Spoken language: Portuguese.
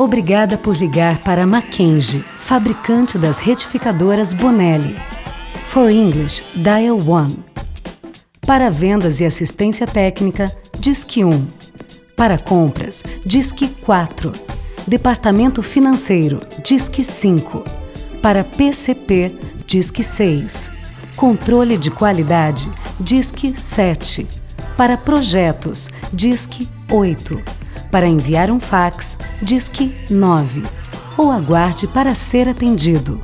Obrigada por ligar para Mackenzie, fabricante das retificadoras Bonelli. For English, dial 1. Para vendas e assistência técnica, Disque 1. Para compras, Disque 4. Departamento Financeiro, Disque 5. Para PCP, Disque 6. Controle de qualidade, Disque 7. Para projetos, Disque 8. Para enviar um fax, Disque 9 ou aguarde para ser atendido.